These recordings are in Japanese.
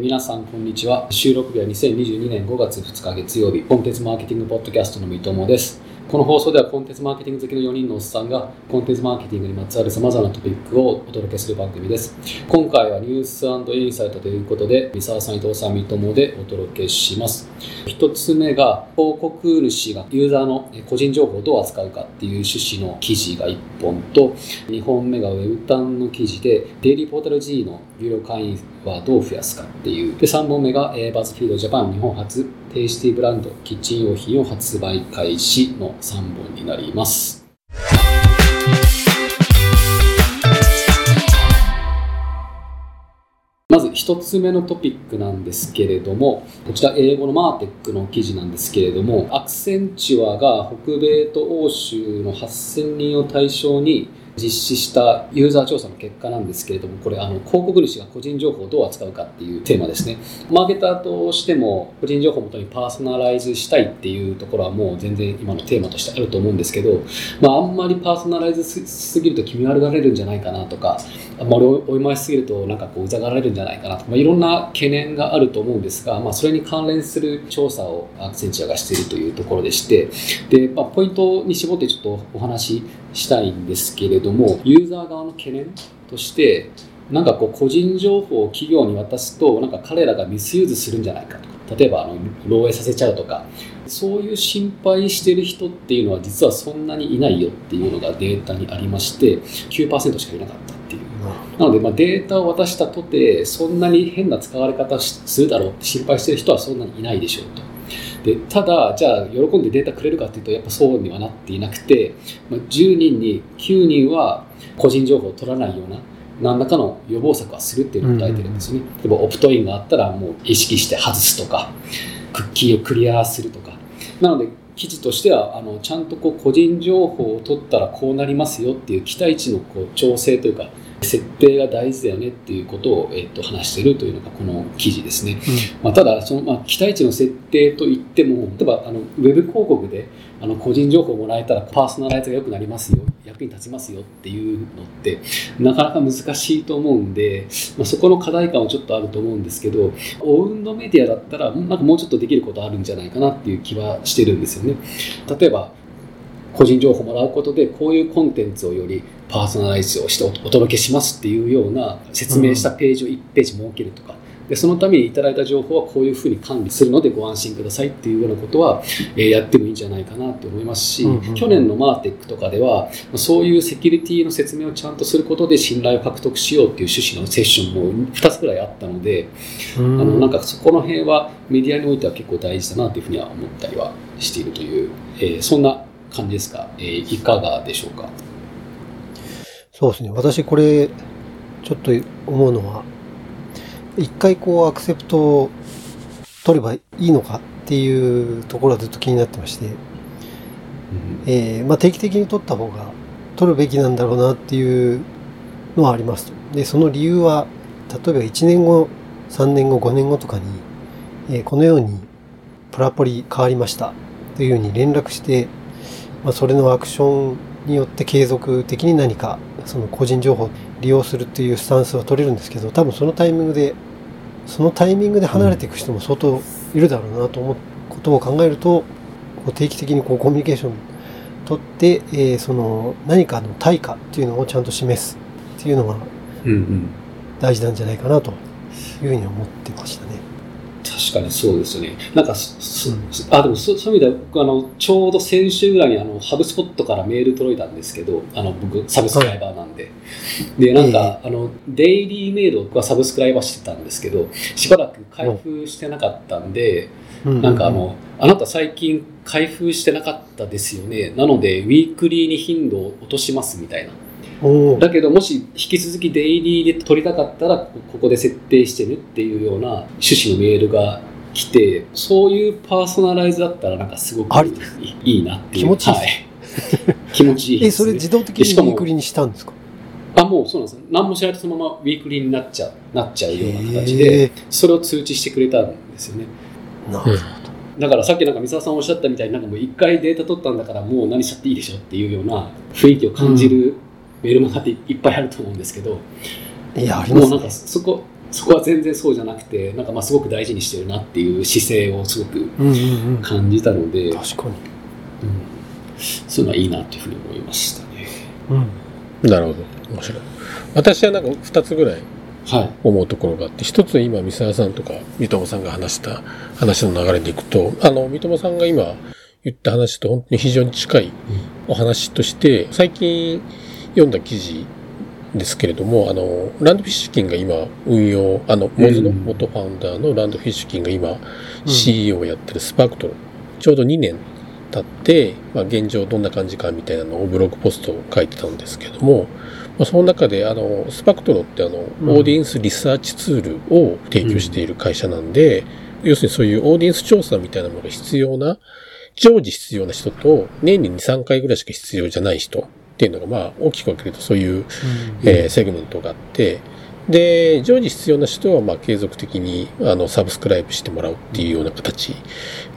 皆さんこんにちは。収録日は2022年5月2日月曜日。コンテンツマーケティングポッドキャストの三友です。この放送ではコンテンツマーケティング好きの4人のおっさんがコンテンツマーケティングにまつわる様々なトピックをお届けする番組です。今回はニュースインサイトということで、三沢さん、伊藤さん、三友でお届けします。一つ目が、広告主がユーザーの個人情報をどう扱うかっていう趣旨の記事が1本と、2本目がウェブタンの記事で、デイリーポータル G の有料会員はどう増やすかっていう。で、3本目が、バズフィードジャパン日本初テイスティブランドキッチン用品を発売開始の3本になります。まず一つ目のトピックなんですけれども、こちら英語のマーテックの記事なんですけれども、アクセンチュアが北米と欧州の8000人を対象に実施したユーザー調査の結果なんですけれども、これ、あの、広告主が個人情報をどう扱うかっていうテーマですね。マーケターとしても、個人情報をもとにパーソナライズしたいっていうところはもう全然今のテーマとしてあると思うんですけど、まあ、あんまりパーソナライズしすぎると気味悪がれるんじゃないかなとか、あんまり追い回しすぎるとなんかこう、うざがられるんじゃないかなとか、まあ、いろんな懸念があると思うんですが、まあ、それに関連する調査をアクセンチュアがしているというところでして、で、まあ、ポイントに絞ってちょっとお話ししたいんですけれども、ユーザー側の懸念として、なんかこう個人情報を企業に渡すと、なんか彼らがミスユーズするんじゃないかとか、例えばあの漏洩させちゃうとか、そういう心配してる人っていうのは実はそんなにいないよっていうのがデータにありまして、9%しかいなかったっていう。なので、まあ、データを渡したとて、そんなに変な使われ方するだろうって心配してる人はそんなにいないでしょうと。でただじゃあ喜んでデータくれるかっていうとやっぱそうにはなっていなくて、まあ、10人に9人は個人情報を取らないような何らかの予防策はするっていうのを答えてるんですよね、例えばオプトインがあったらもう意識して外すとかクッキーをクリアするとか。なので記事としてはあのちゃんとこう個人情報を取ったらこうなりますよっていう期待値のこう調整というか設定が大事だよねっていうことを、えー、と話しているというのがこの記事ですね。うん、まあ、ただその、まあ、期待値の設定といっても例えばあのウェブ広告であの個人情報をもらえたらパーソナライズが良くなりますよ役に立ちますよっていうのってなかなか難しいと思うんで、まあ、そこの課題感はちょっとあると思うんですけどオウンドメディアだったらなんかもうちょっとできることあるんじゃないかなっていう気はしてるんですよね。例えば個人情報をもらうことでこういうコンテンツをよりパーソナライズをしてお届けしますっていうような説明したページを1ページ設けるとか、でそのためにいただいた情報はこういうふうに管理するのでご安心くださいっていうようなことは、えー、やってもいいんじゃないかなと思いますし、うんうん、去年のマーテックとかではそういうセキュリティの説明をちゃんとすることで信頼を獲得しようっていう趣旨のセッションも2つぐらいあったので、うん、あのなんかそこの辺はメディアにおいては結構大事だなというふうには思ったりはしているという、えー、そんな感じですか、えー、いかがでしょうか？そうですね。私これ、ちょっと思うのは、一回こうアクセプトを取ればいいのかっていうところはずっと気になってまして、うん、えー、まあ、定期的に取った方が取るべきなんだろうなっていうのはありますで、その理由は、例えば1年後、3年後、5年後とかに、えー、このようにプラポリ変わりましたというふうに連絡して、まあ、それのアクションによって継続的に何かその個人情報を利用するっていうスタンスは取れるんですけど多分そのタイミングでそのタイミングで離れていく人も相当いるだろうなと思うことを考えるとこう定期的にこうコミュニケーション取って、えー、その何かの対価っていうのをちゃんと示すっていうのが大事なんじゃないかなというふうに思ってましたね。確かにそうですよね。なんか、あ、でもそそういう意味では、僕あの、ちょうど先週ぐらいにあの、ハブスポットからメール届いたんですけど、あの、僕、サブスクライバーなんで。はい、で、なんか、あの、デイリーメールを僕はサブスクライバーしてたんですけど、しばらく開封してなかったんで、なんかあの、あなた最近開封してなかったですよね。なので、ウィークリーに頻度を落としますみたいな。だけどもし引き続きデイリーで撮りたかったらここで設定してねっていうような趣旨のメールが来てそういうパーソナライズだったらなんかすごくいいなっていう。気持ちいい、はい、気持ちいいね、えそれ自動的にウィークリーにしたんですか？あもうそうなんです。何もしないとそのままウィークリーになっちゃうなっちゃうような形でそれを通知してくれたんですよね。なるほど。だからさっきなんか三沢さんおっしゃったみたいになんかもう一回データ取ったんだからもう何しちゃっていいでしょっていうような雰囲気を感じるメールマガっていっぱいあると思うんですけど。いやあります、ね、もうなんかそこそこは全然そうじゃなくてなんかまあすごく大事にしてるなっていう姿勢をすごくうんうんうん。感じたので、確かに。うんそういうのはいいなというふうに思いましたね。うん。なるほど。面白い。私はなんか二つぐらいはい。思うところがあって、一つは今、三沢さんとか三友さんが話した話の流れでいくと、あの、三友さんが今言った話と本当に非常に近いお話として、最近読んだ記事ですけれども、あの、 Rand Fishkin が今運用、あの、 Moz の元ファウンダーのランドフィッシュキンが今 CEO をやってる SparkToro、ちょうど2年経って、まあ、現状どんな感じかみたいなのをブログポストを書いてたんですけども、まあ、その中で、あの、 SparkToro ってあの、うん。オーディエンスリサーチツールを提供している会社なんで、要するにそういうオーディエンス調査みたいなものが必要な、常時必要な人と、年に2、3回ぐらいしか必要じゃない人っていうのが、まあ、大きく分けるとそういう、えーセグメントがあって、で、常時必要な人は、まあ、継続的に、あの、サブスクライブしてもらうっていうような形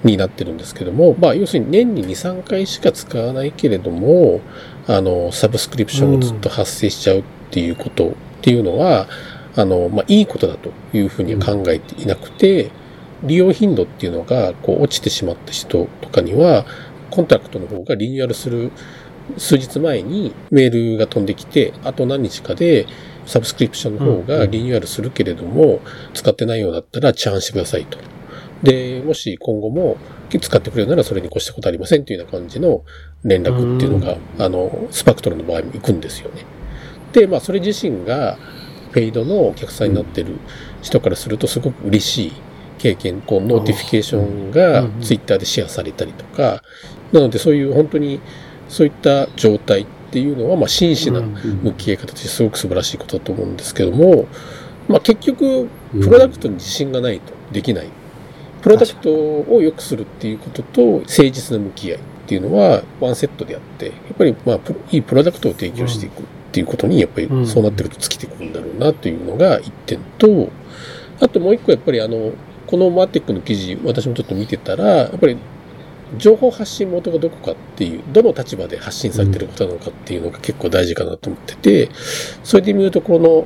になってるんですけども、まあ、要するに年に2、3回しか使わないけれども、あの、サブスクリプションをずっと発生しちゃうっていうことっていうのは、あの、まあ、いいことだというふうには考えていなくて、利用頻度っていうのが、こう、落ちてしまった人とかには、コンタクトの方がリニューアルする数日前にメールが飛んできて、あと何日かでサブスクリプションの方がリニューアルするけれども、使ってないようだったらチャンしてくださいと。で、もし今後も使ってくれるならそれに越したことありませんというような感じの連絡っていうのが、あの、スパクトルの場合も行くんですよね。で、まあそれ自身がpaid のお客さんになってる人からするとすごく嬉しい経験、こう、 notification がうんツイッターでシェアされたりとか、なのでそういう本当にそういった状態っていうのは、まあ真摯なうん。向き合い方としてすごく素晴らしいことだと思うんですけども、まあ結局、プロダクトに自信がないとできない。プロダクトを良くするっていうことと誠実な向き合いっていうのはワンセットであって、やっぱりまあいいプロダクトを提供していくっていうことにやっぱりうん。そうなってくると尽きてくるんだろうなというのが一点と、あともう一個やっぱりあの、このマーテックの記事私もちょっと見てたら、やっぱり情報発信元がどこかっていう、どの立場で発信されてることなのかっていうのが結構大事かなと思ってて、それで見るとこの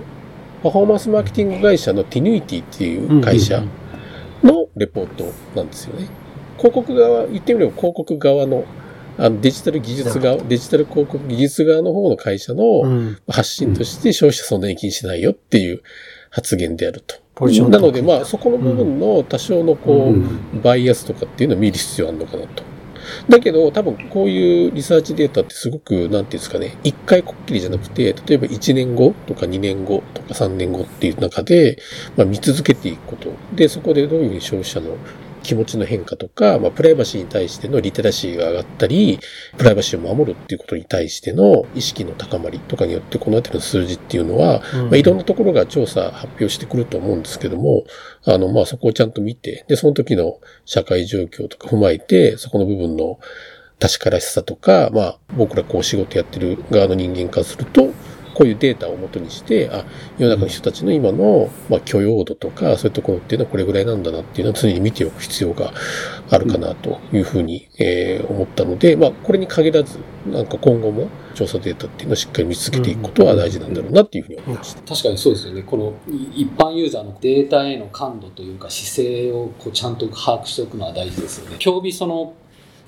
パフォーマンスマーケティング会社のティニュイティっていう会社のレポートなんですよね。広告側、言ってみれば広告側のあのデジタル技術側、デジタル広告技術側の方の会社うのん。発信として消費者そんなに気にしないよっていう発言であると。ポジションなので、まあ、そこの部分の多少のこう、うんバイアスとかっていうのを見る必要あるのかなと。だけど、多分こういうリサーチデータってすごく、なんていうんですかね、一回こっきりじゃなくて、例えば1年後とか2年後とか3年後っていう中で、まあ見続けていくこと。で、そこでどういうふうに消費者の気持ちの変化とか、まあ、プライバシーに対してのリテラシーが上がったり、プライバシーを守るっていうことに対しての意識の高まりとかによって、このあたりの数字っていうのは、まあ、いろんなところが調査発表してくると思うんですけども、あの、まあ、そこをちゃんと見て、で、その時の社会状況とか踏まえて、そこの部分の確からしさとか、まあ、僕らこう仕事やってる側の人間からすると、こういうデータを元にして、あ、世の中の人たちの今の、まあ、許容度とか、そういうところっていうのはこれぐらいなんだなっていうのは常に見ておく必要があるかなというふうに、えー思ったので、まあ、これに限らず、なんか今後も調査データっていうのをしっかり見続けていくことは大事なんだろうなっていうふうに思いました。確かにそうですよね。このい一般ユーザーのデータへの感度というか姿勢をこうちゃんと把握しておくのは大事ですよね。競技その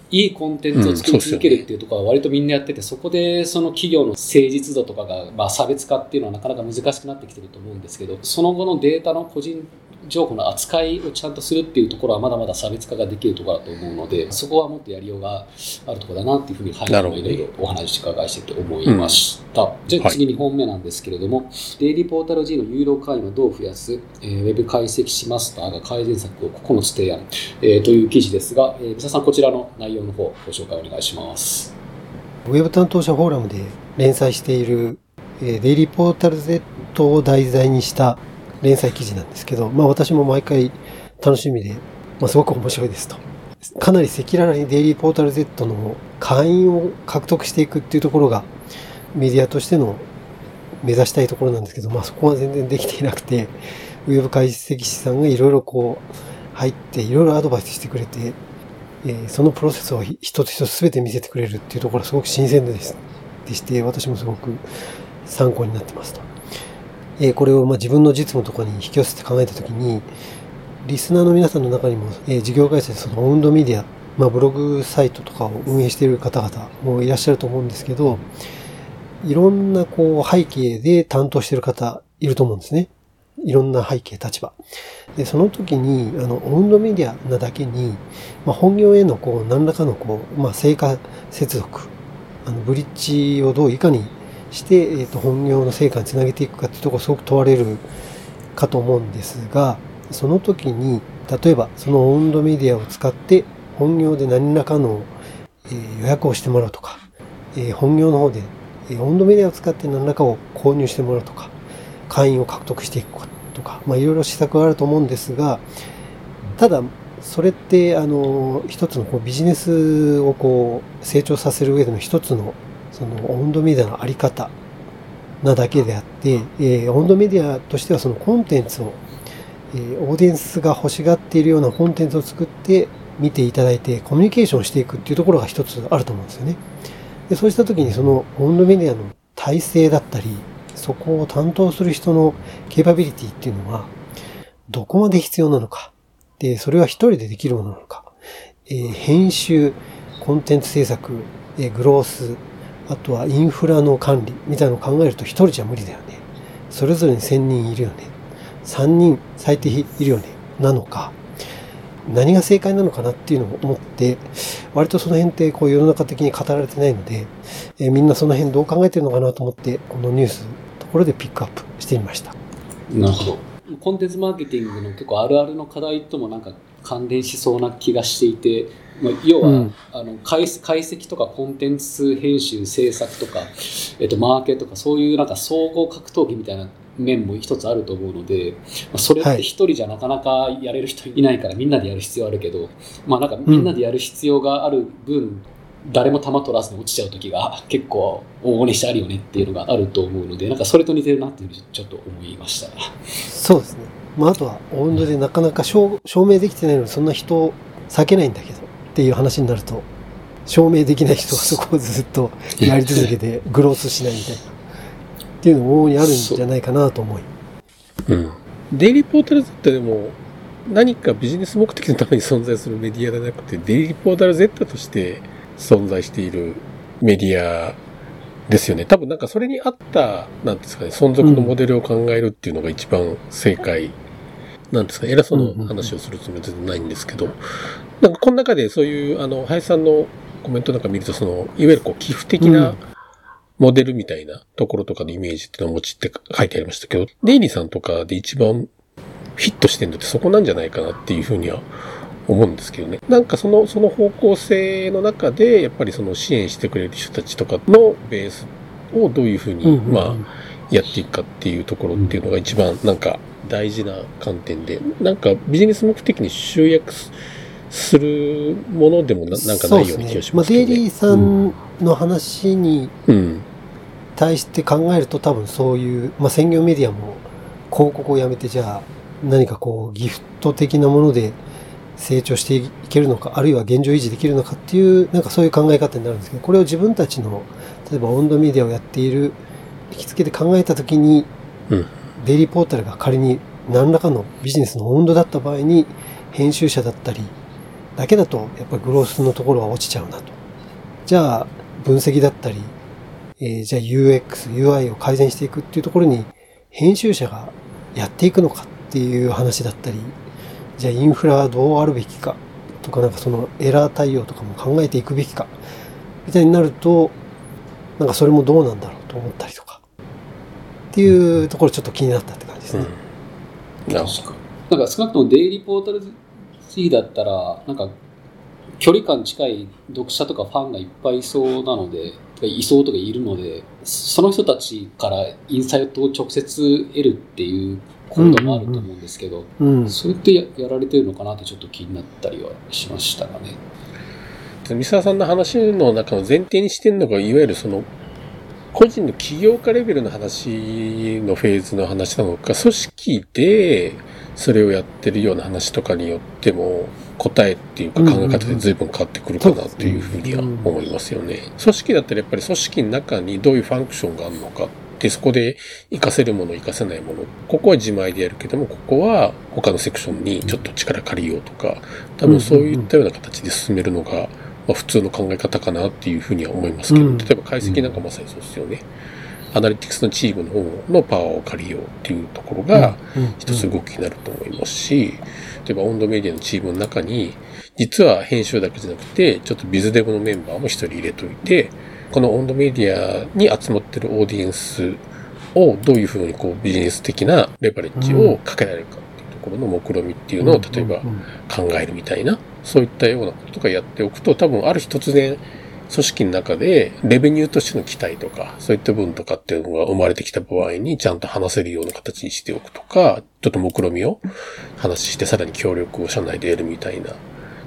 いいコンテンツを作り続けるっていうところは割とみんなやってて、そこでその企業の誠実度とかが、まあ、差別化っていうのはなかなか難しくなってきてると思うんですけど、その後のデータの個人情報の扱いをちゃんとするっていうところはまだまだ差別化ができるところだと思うので、そこはもっとやりようがあるところだなっていうふうに、はい、なるほどいろいろお話伺いしてて思いました。じゃあ次2本目なんですけれども、デイリーポータル G の有料会員をどう増やす、えーウェブ解析士マスターが改善策を9つ提案、えーという記事ですが、えー、三沢さんこちらの内容の方ご紹介お願いします。ウェブ担当者フォーラムで連載している、えーデイリーポータル Z を題材にした連載記事なんですけど、まあ私も毎回楽しみで、まあすごく面白いですと。かなり赤裸々にデイリーポータル Z の会員を獲得していくっていうところがメディアとしての目指したいところなんですけど、まあそこは全然できていなくて、ウェブ解析士さんがいろいろこう入っていろいろアドバイスしてくれて、えーそのプロセスを一つ一つ全て見せてくれるっていうところがすごく新鮮です。でして、私もすごく参考になってますと。えこれをまあ自分の実務とかに引き寄せて考えたときに、リスナーの皆さんの中にも、え事業会社そのオウンドメディア、まあ、ブログサイトとかを運営している方々もいらっしゃると思うんですけど、いろんなこう背景で担当している方いると思うんですね。いろんな背景、立場。で、その時に、あの、オウンドメディアなだけに、まあ、本業へのこう、何らかのこう、まあ、成果接続、あの、ブリッジをどういかにして、えっ、と、本業の成果につなげていくかっていうところすごく問われるかと思うんですが、その時に、例えば、そのオウンドメディアを使って、本業で何らかの、えー予約をしてもらうとか、えー本業の方で、えーオウンドメディアを使って何らかを購入してもらうとか、会員を獲得していくとか、まあいろいろ施策があると思うんですが、ただ、それって、あの、一つのこうビジネスをこう成長させる上での一つの、その、オウンドメディアのあり方なだけであって、えーオウンドメディアとしてはそのコンテンツを、えーオーディエンスが欲しがっているようなコンテンツを作って見ていただいてコミュニケーションしていくっていうところが一つあると思うんですよね。でそうした時にそのオウンドメディアの体制だったり、そこを担当する人のケーパビリティっていうのは、どこまで必要なのか。で、それは一人でできるものなのか。えー編集、コンテンツ制作、えーグロース、あとはインフラの管理みたいなのを考えると一人じゃ無理だよね。それぞれに1000人いるよね。3人最低いるよね。なのか。何が正解なのかなっていうのを思って、割とその辺ってこう世の中的に語られてないので、えーみんなその辺どう考えてるのかなと思って、このニュースのところでピックアップしてみました。なるほど。コンテンツマーケティングの結構あるあるの課題ともなんか関連しそうな気がしていて、まあ、要は、うんあの解解析とかコンテンツ編集制作とか、えっと、マーケとかそういうなんか総合格闘技みたいな面も一つあると思うので、まあ、それって一人じゃなかなかやれる人いないからみんなでやる必要あるけど、まあなんかみんなでやる必要がある分、誰も球取らずに落ちちゃう時が結構往々にしてあるよねっていうのがあると思うのでなんかそれと似てるなっていうふうにちょっと思いました。そうですね。まあ、あとは、温度でなかなか証証明できてないのに、そんな人を避けないんだけど、っていう話になると、証明できない人が そこをずっとやり続けて、グロースしないみたいな。っていうのも大々にあるんじゃないかなと思い。うん。デイリーポータル Z でも何かビジネス目的のために存在するメディアじゃなくて、デイリーポータル Z として存在しているメディアですよね。多分なんかそれに合った、なんですかね、存続のモデルを考えるっていうのが一番正解なんですかね。偉そうな話をするつもりは全然ないんですけど、なんかこの中でそういう、あの、林さんのコメントなんか見ると、その、いわゆるこう寄付的うなんモデルみたいなところとかのイメージっていうのをお持ちって書いてありましたけど、デイリーさんとかで一番フィットしてるのってそこなんじゃないかなっていうふうには思うんですけどね。なんかその、その方向性の中で、やっぱりその支援してくれる人たちとかのベースをどういうふうに、まあ、やっていくかっていうところっていうのが一番なんか大事な観点で、なんかビジネス目的に集約すするものでもななんかないような気がしまあ、ますけどね。デイリーさんの話にうん。対して考えると多分そういう、まあ、専業メディアも広告をやめてじゃあ何かこうギフト的なもので成長していけるのか、あるいは現状維持できるのかっていう、なんかそういう考え方になるんですけど、これを自分たちの、例えば温度メディアをやっている、引き付けて考えたときに、うん。デイリーポータルが仮に何らかのビジネスの温度だった場合に、編集者だったり、だけだと、やっぱりグロースのところは落ちちゃうなと。じゃあ、分析だったり、えーじゃあ UX、UI を改善していくっていうところに、編集者がやっていくのかっていう話だったり、じゃあインフラはどうあるべきかとか、なんかそのエラー対応とかも考えていくべきか、みたいになると、なんかそれもどうなんだろうと思ったりとか、っていうところちょっと気になったって感じですね。うん。なんか少なくともデイリーポータル Z だったら、なんか距離感近い読者とかファンがいっぱいいそうなので、いそうとかいるので、その人たちからインサイトを直接得るっていうこともあると思うんですけど、うん。それってややられてるのかなってちょっと気になったりはしましたがね。三沢さんの話の中の前提にしてるのが、いわゆるその、個人の起業家レベルの話のフェーズの話なのか、組織でそれをやってるような話とかによっても、答えっていうか考え方で随分変わってくるかなっていうふうには思いますよね。組織だったらやっぱり組織の中にどういうファンクションがあるのかっで、そこで活かせるもの、活かせないもの。ここは自前でやるけども、ここは他のセクションにちょっと力借りようとか、多分そういったような形で進めるのが、まあ、普通の考え方かなっていうふうには思いますけど、うん。例えば解析なんかまさにそうですよね。アナリティクスのチームの方のパワーを借りようっていうところが、一つ動きになると思いますし、例えば温度メディアのチームの中に、実は編集だけじゃなくて、ちょっとビズデブのメンバーも一人入れといて、この温度メディアに集まってるオーディエンスをどういうふうにこうビジネス的なレバレッジをかけられるかころの目論みっていうのを例えば考えるみたいな、そういったようなこととかやっておくと、多分ある日突然、組織の中で、レベニューとしての期待とか、そういった分とかっていうのが生まれてきた場合に、ちゃんと話せるような形にしておくとか、ちょっと目論みを話して、さらに協力を社内で得るみたいな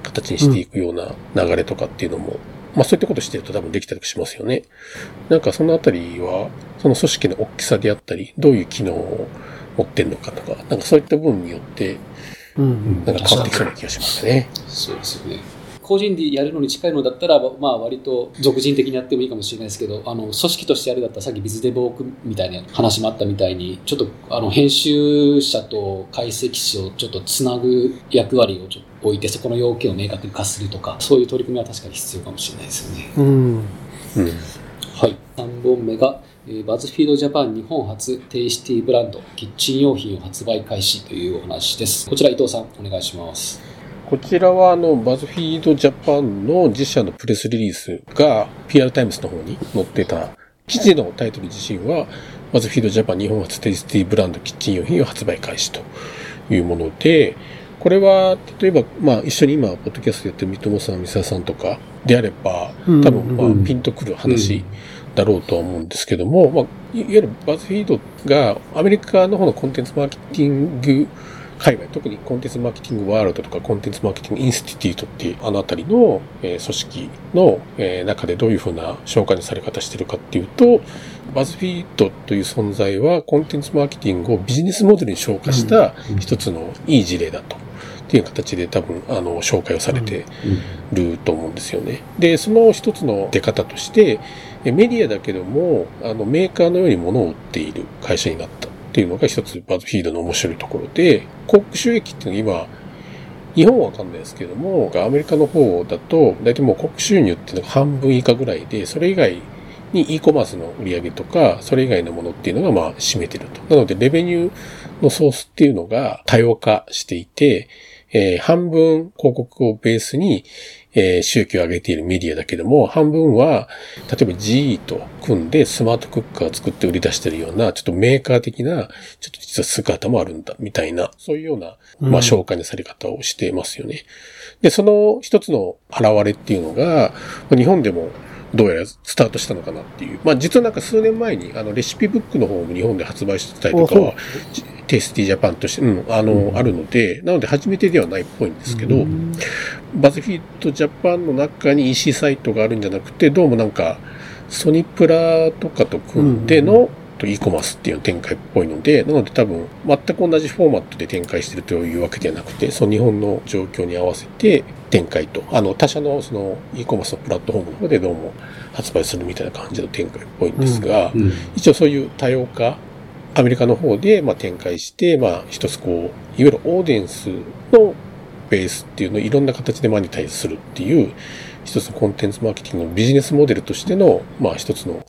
形にしていくような流れとかっていうのも、まあそういったことしてると多分できたりしますよね。なんかそのあたりは、その組織の大きさであったり、どういう機能を持ってるのかとか、なんかそういった部分によって、うんうんなんか変わってきそうな気がしますね。そうですよね。個人でやるのに近いのだったら、まあ割と俗人的にやってもいいかもしれないですけど、あの、組織としてやるだったらさっきビズデブオークみたいな話もあったみたいに、ちょっとあの、編集者と解析士をちょっとつなぐ役割をちょっと置いて、そこの要件を明確化するとか、そういう取り組みは確かに必要かもしれないですよね。うん。うん。はい。3本目が、えー BuzzFeed Japan 日本初 Tasty ブランドキッチン用品を発売開始というお話です。こちら伊藤さんお願いします。こちらはあの、 BuzzFeed Japan の自社のプレスリリースが PR タイムズの方に載ってた記事のタイトル自身は、 BuzzFeed Japan 日本初 Tasty ブランドキッチン用品を発売開始というもので、これは、例えば、まあ、一緒に今、ポッドキャストやってる三友さん、三沢さんとかであれば、うん多分、まうんあ、ピンとくる話だろうとは思うんですけども、まあ、いわゆるバズフィードがアメリカの方のコンテンツマーケティング海外、特にコンテンツマーケティングワールドとかコンテンツマーケティングインスティテュートっていうあのあたりの、組織の、中でどういうふうな紹介のされ方してるかっていうと、バズフィードという存在はコンテンツマーケティングをビジネスモデルに昇華した一つのいい事例だと。っていう形で多分、あの、紹介をされてると思うんですよね。で、その一つの出方として、メディアだけども、あの、メーカーのように物を売っている会社になったっていうのが一つバズフィードの面白いところで、広告収益っていうのは今、日本はわかんないですけども、アメリカの方だと、大体もう国収入っていうのが半分以下ぐらいで、それ以外に e コマースの売り上げとか、それ以外のものっていうのがまあ占めてると。なので、レベニューのソースっていうのが多様化していて、えー半分広告をベースに、えー収益を上げているメディアだけども、半分は、例えば GE と組んでスマートクッカーを作って売り出してるような、ちょっとメーカー的な、ちょっと実は姿もあるんだ、みたいな、そういうような、まあ、紹介のされ方をしてますよね。で、その一つの現れっていうのが、まあ日本でもどうやらスタートしたのかなっていう。まあ実はなんか数年前にあのレシピブックの方も日本で発売してたりとかは、テイスティジャパンとして、うん、あの、あるので、なので初めてではないっぽいんですけど、バズフィードジャパンの中に EC サイトがあるんじゃなくて、どうもなんか、ソニプラとかと組んでの、e コマースっていうの展開っぽいので、なので多分、全く同じフォーマットで展開してるというわけではなくて、その日本の状況に合わせて展開と、あの、他社のその e コマースのプラットフォームの方でどうも発売するみたいな感じの展開っぽいんですが、うん。一応そういう多様化、アメリカの方でまあ展開して、まあ一つこう、いわゆるオーディエンスのベースっていうのをいろんな形でマネタイズするっていう、一つのコンテンツマーケティングのビジネスモデルとしての、まあ一つの、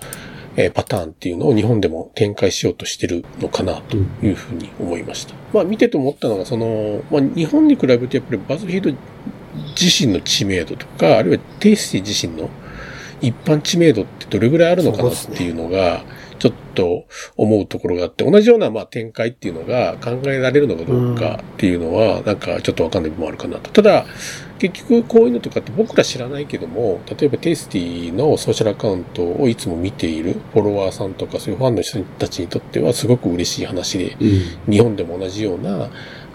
えーパターンっていうのを日本でも展開しようとしてるのかなというふうに思いました。まあ見てて思ったのが、その、まあ日本に比べてやっぱりバズフィード自身の知名度とか、あるいはテイスティ自身の一般知名度ってどれぐらいあるのかなっていうのが、ちょっと思うところがあって、同じようなまあ展開っていうのが考えられるのかどうかっていうのは、なんかちょっとわかんない部分もあるかなと。ただ、結局こういうのとかって僕ら知らないけども、例えばテイスティのソーシャルアカウントをいつも見ているフォロワーさんとかそういうファンの人たちにとってはすごく嬉しい話で、うん日本でも同じような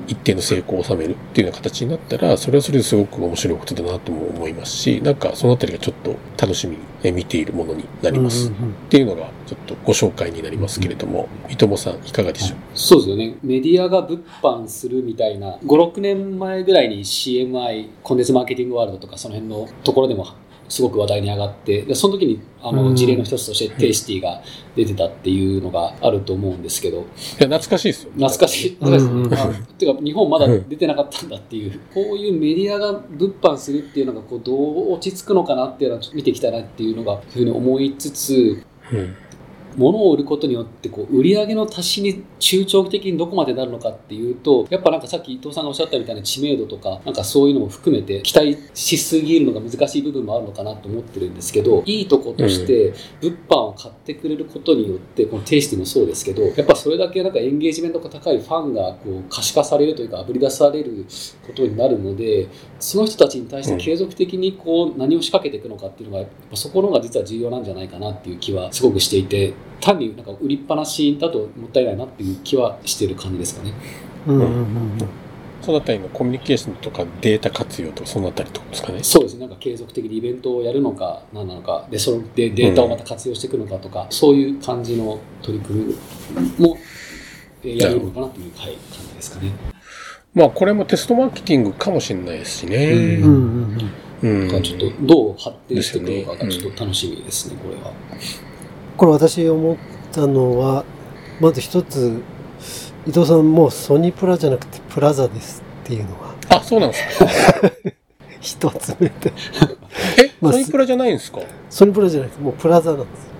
一定の成功を収めるっていうような形になったら、それはそれですごく面白いことだなとも思いますし、なんかそのあたりがちょっと楽しみにえ見ているものになります。っていうのがちょっとご紹介になりますけれども、伊友さんいかがでしょう？そうですよね。メディアが物販するみたいな、5、6年前ぐらいに CMI、コンテンツマーケティングワールドとかその辺のところでもすごく話題に上がって、でその時にあのうん。事例の一つとしてテイスティが出てたっていうのがあると思うんですけど、いや懐かしいですよ。懐かしい。懐かしいうんうん。あ てか、日本まだ出てなかったんだっていう、こういうメディアが物販するっていうのがこうどう落ち着くのかなっていうのは見ていきたいなっていうのが、ふうに思いつつ、うん。物を売ることによってこう売上の足しに中長期的にどこまでなるのかっていうとやっぱなんかさっき伊藤さんがおっしゃったみたいな知名度とかなんかそういうのも含めて期待しすぎるのが難しい部分もあるのかなと思ってるんですけどいいとことして物販を買ってくれることによってこのテイスティもそうですけどやっぱそれだけなんかエンゲージメントが高いファンがこう可視化されるというかあぶり出されることになるのでその人たちに対して継続的にこう何を仕掛けていくのかっていうのがやっぱそこの方が実は重要なんじゃないかなっていう気はすごくしていて単になんか売りっぱなしだともったいないなっていう気はしてる感じですかね。うんうんうんうんそのあたりのコミュニケーションとかデータ活用とかそのあたりとですかね。そうですねなんか継続的にイベントをやるのか何なのかでそのでデータをまた活用していくのかとか、そういう感じの取り組みもえーやるのかなという、はい、感じですかね。まあこれもテストマーケティングかもしれないですしね。うんうんうんうん。だからちょっとどう発展していくのかがちょっと楽しみですね、これは。これ私思ったのはまず一つ伊藤さんもうソニープラじゃなくてプラザですっていうのがあ、そうなんですか？一つ目で。え、まあソニプラじゃないんですか？ソニープラじゃなくてもうプラザなんです。よ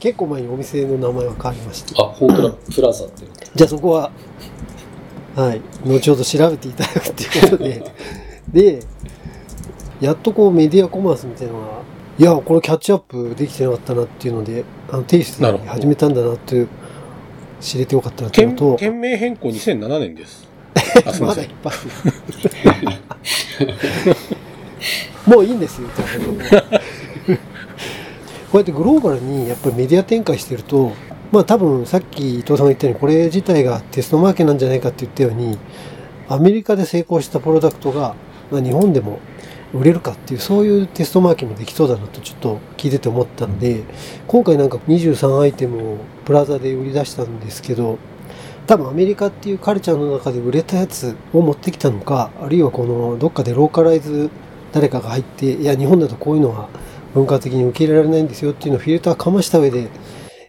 結構前にお店の名前は変わりましたあ、本当だ、プラザって。じゃあそこははい後ほど調べていただくっていうことで。でやっとこうメディアコマースみたいなのがいやこれキャッチアップできてなかったなっていうのであのテイストに始めたんだなっていう知れてよかったなっていうと店名変更2007年です。あ、すみません。もういいんですよ、こうやってグローバルにやっぱりメディア展開してると、まあ多分さっき伊藤さんが言ったようにこれ自体がテストマーケなんじゃないかって言ったように、アメリカで成功したプロダクトが、まあ、日本でも売れるかっていうそういうテストマーケもできそうだなとちょっと聞いてて思ったので今回なんか23アイテムをプラザで売り出したんですけど多分アメリカっていうカルチャーの中で売れたやつを持ってきたのか、あるいはこのどっかでローカライズ誰かが入って、いや、日本だとこういうのは文化的に受け入れられないんですよっていうのをフィルターかました上で、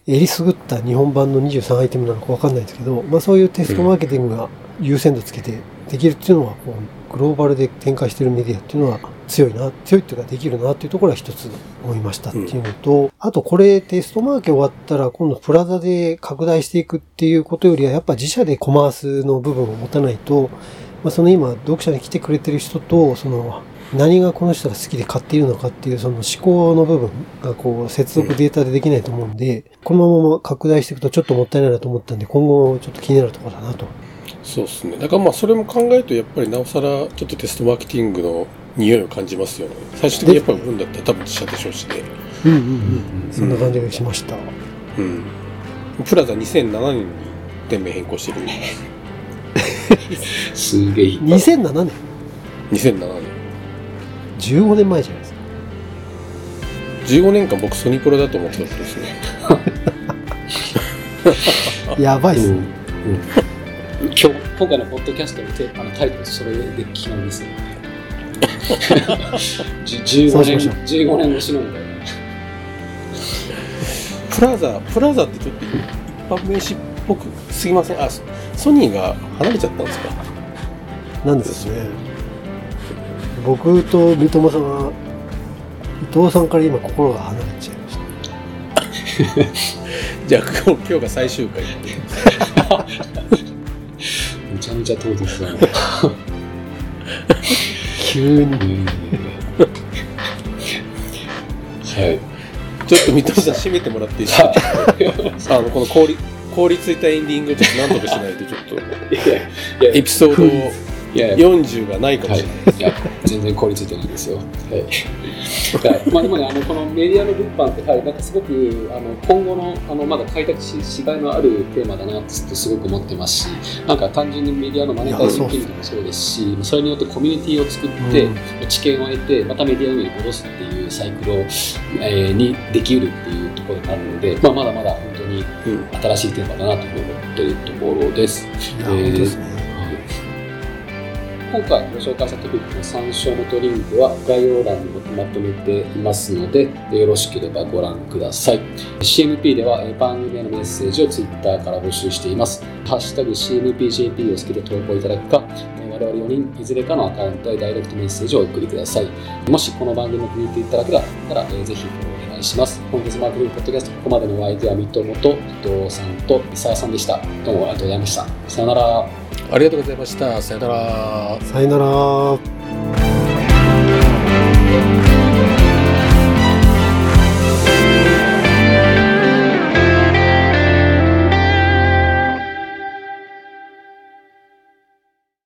えりすぐった日本版の23アイテムなのかわかんないですけど、まあそういうテストマーケティングが優先度つけてできるっていうのは、こうグローバルで展開してるメディアっていうのは強いな、強いっていうかできるなっていうところは一つ思いましたっていうのと、あとこれテストマーケ終わったら今度プラザで拡大していくっていうことよりはやっぱ自社でコマースの部分を持たないと、まあ、その今読者に来てくれてる人とその何がこの人が好きで買っているのかっていうその思考の部分がこう接続データでできないと思うんで、このまま拡大していくとちょっともったいないなと思ったんで今後ちょっと気になるところだなと。そうですね。だからまあそれも考えるとやっぱりなおさらちょっとテストマーケティングの匂いを感じますよね。最終的にやっぱり売るんだったら多分自社でしょうしね。うんうんうん。そんな感じがしました。うん。プラザ2007年に店名変更してる。すげえ。2007年2007年。15年前じゃないですか。15年間僕ソニプロだと思ってたことですね。やばいっすね。うんうん今日今回のポッドキャストのテあのタイトルそれで決まりですよ。じ15年しましょう15年越しのみたいな。プラザ、プラザってちょっと一般名詞っぽくすぎません？あ、ソソニーが離れちゃったんですか？なんですね。僕と三笘さんは、伊藤さんから今心が離れちゃいました。じゃあ今日が最終回って。めちゃめちゃ唐突だな。急に。うんはい。ちょっと三笘さん締めてもらっていいですか？あの、この凍り、凍りついたエンディングをちょっと何とかしないとちょっと、エピソードいやいや40がないかもはいしれない。、いや全然凍りついてないですよ。はい。はい、まあでもね、あのこのメディアの物販って、はい、なんかすごくあの今後のあのまだ開拓ししがいのあるテーマだなってすごく思ってますし、なんか単純にメディアのマネタイズの機能もそうですし、それによってコミュニティを作って、うん知見を得て、またメディアの上に戻すっていうサイクルを、えーにできうるっていうところになるので、まあ、まだまだ本当にうん。新しいテーマだなと思っているところです。いや、本当ですね。今回ご紹介したトピックの参照元リンクは概要欄にまとめていますので、よろしければご覧ください。CMP では番組へのメッセージを Twitter から募集しています。ハッシュタグ CMPJP をつけて投稿いただくか、我々4人いずれかのアカウントへダイレクトメッセージをお送りください。もしこの番組を気に入っていただけたら、ぜひお願いします。本日マークリンポッドキャスト、ここまでのお相手は三友と伊藤さんと伊沢さんでした。どうもありがとうございました。さよなら。ありがとうございました。さよなら。さよなら。